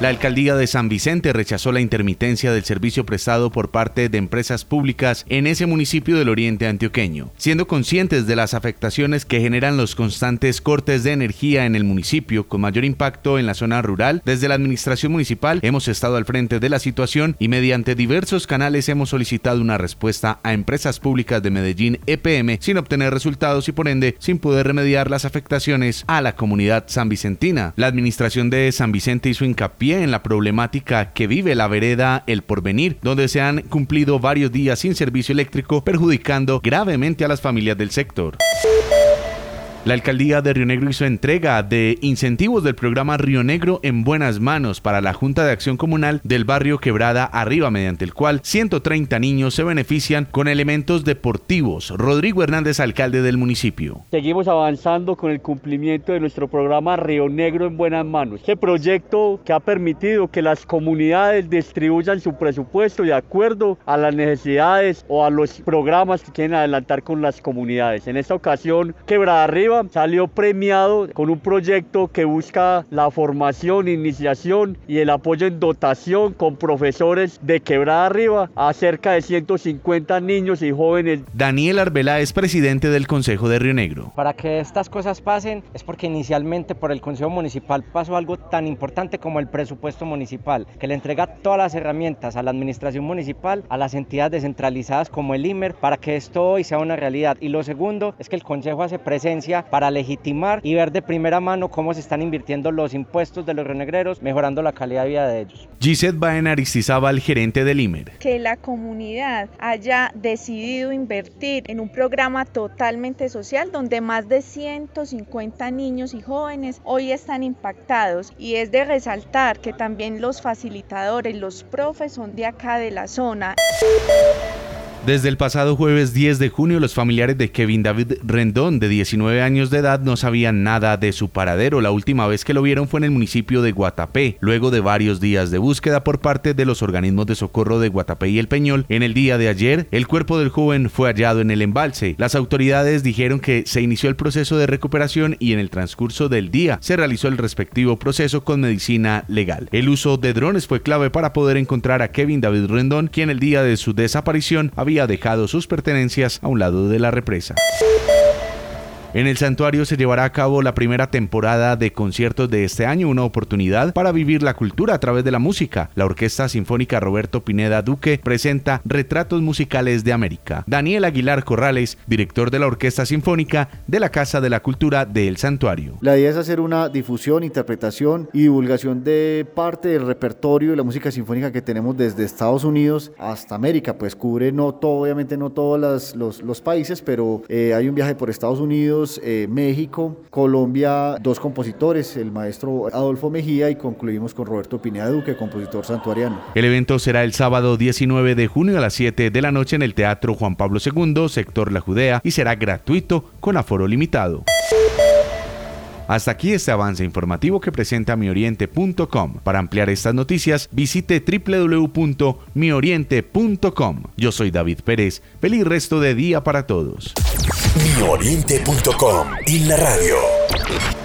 La alcaldía de San Vicente rechazó la intermitencia del servicio prestado por parte de empresas públicas en ese municipio del oriente antioqueño, siendo conscientes de las afectaciones que generan los constantes cortes de energía en el municipio con mayor impacto en la zona rural. Desde la administración municipal hemos estado al frente de la situación y mediante diversos canales hemos solicitado una respuesta a empresas públicas de Medellín EPM sin obtener resultados y por ende sin poder remediar las afectaciones a la comunidad sanvicentina. La administración de San Vicente hizo hincapié en la problemática que vive la vereda El Porvenir, donde se han cumplido varios días sin servicio eléctrico, perjudicando gravemente a las familias del sector. La alcaldía de Río Negro hizo entrega de incentivos del programa Río Negro en buenas manos para la Junta de Acción Comunal del barrio Quebrada Arriba, mediante el cual 130 niños se benefician con elementos deportivos. Rodrigo Hernández, alcalde del municipio. Seguimos avanzando con el cumplimiento de nuestro programa Río Negro en buenas manos. Este proyecto que ha permitido que las comunidades distribuyan su presupuesto de acuerdo a las necesidades o a los programas que quieren adelantar con las comunidades. En esta ocasión, Quebrada Arriba salió premiado con un proyecto que busca la formación, iniciación y el apoyo en dotación con profesores de quebrada arriba a cerca de 150 niños y jóvenes. Daniel Arbela es presidente del Consejo de Río Negro. Para que estas cosas pasen es porque inicialmente por el Consejo Municipal pasó algo tan importante como el presupuesto municipal, que le entrega todas las herramientas a la administración municipal, a las entidades descentralizadas como el IMER, para que esto hoy sea una realidad. Y lo segundo es que el Consejo hace presencia para legitimar y ver de primera mano cómo se están invirtiendo los impuestos de los renegreros, mejorando la calidad de vida de ellos. Gisette Baen el gerente del IMER. Que la comunidad haya decidido invertir en un programa totalmente social donde más de 150 niños y jóvenes hoy están impactados y es de resaltar que también los facilitadores, los profes son de acá de la zona. Desde el pasado jueves 10 de junio, los familiares de Kevin David Rendón, de 19 años de edad, no sabían nada de su paradero. La última vez que lo vieron fue en el municipio de Guatapé. Luego de varios días de búsqueda por parte de los organismos de socorro de Guatapé y El Peñol, en el día de ayer, el cuerpo del joven fue hallado en el embalse. Las autoridades dijeron que se inició el proceso de recuperación y en el transcurso del día se realizó el respectivo proceso con medicina legal. El uso de drones fue clave para poder encontrar a Kevin David Rendón, quien el día de su desaparición había había dejado sus pertenencias a un lado de la represa. En el santuario se llevará a cabo la primera temporada de conciertos de este año, una oportunidad para vivir la cultura a través de la música. La Orquesta Sinfónica Roberto Pineda Duque presenta Retratos Musicales de América. Daniel Aguilar Corrales, director de la Orquesta Sinfónica de la Casa de la Cultura del Santuario. La idea es hacer una difusión, interpretación y divulgación de parte del repertorio de la música sinfónica que tenemos desde Estados Unidos hasta América, pues cubre no todo, obviamente no todos los, países, pero eh, hay un viaje por Estados Eh, México, Colombia, dos compositores, el maestro Adolfo Mejía y concluimos con Roberto Pineda Duque, compositor santuariano. El evento será el sábado 19 de junio a las 7 de la noche en el Teatro Juan Pablo II, sector La Judea, y será gratuito con aforo limitado. Hasta aquí este avance informativo que presenta mioriente.com. Para ampliar estas noticias, visite www.mioriente.com. Yo soy David Pérez. Feliz resto de día para todos. mioriente.com y la radio.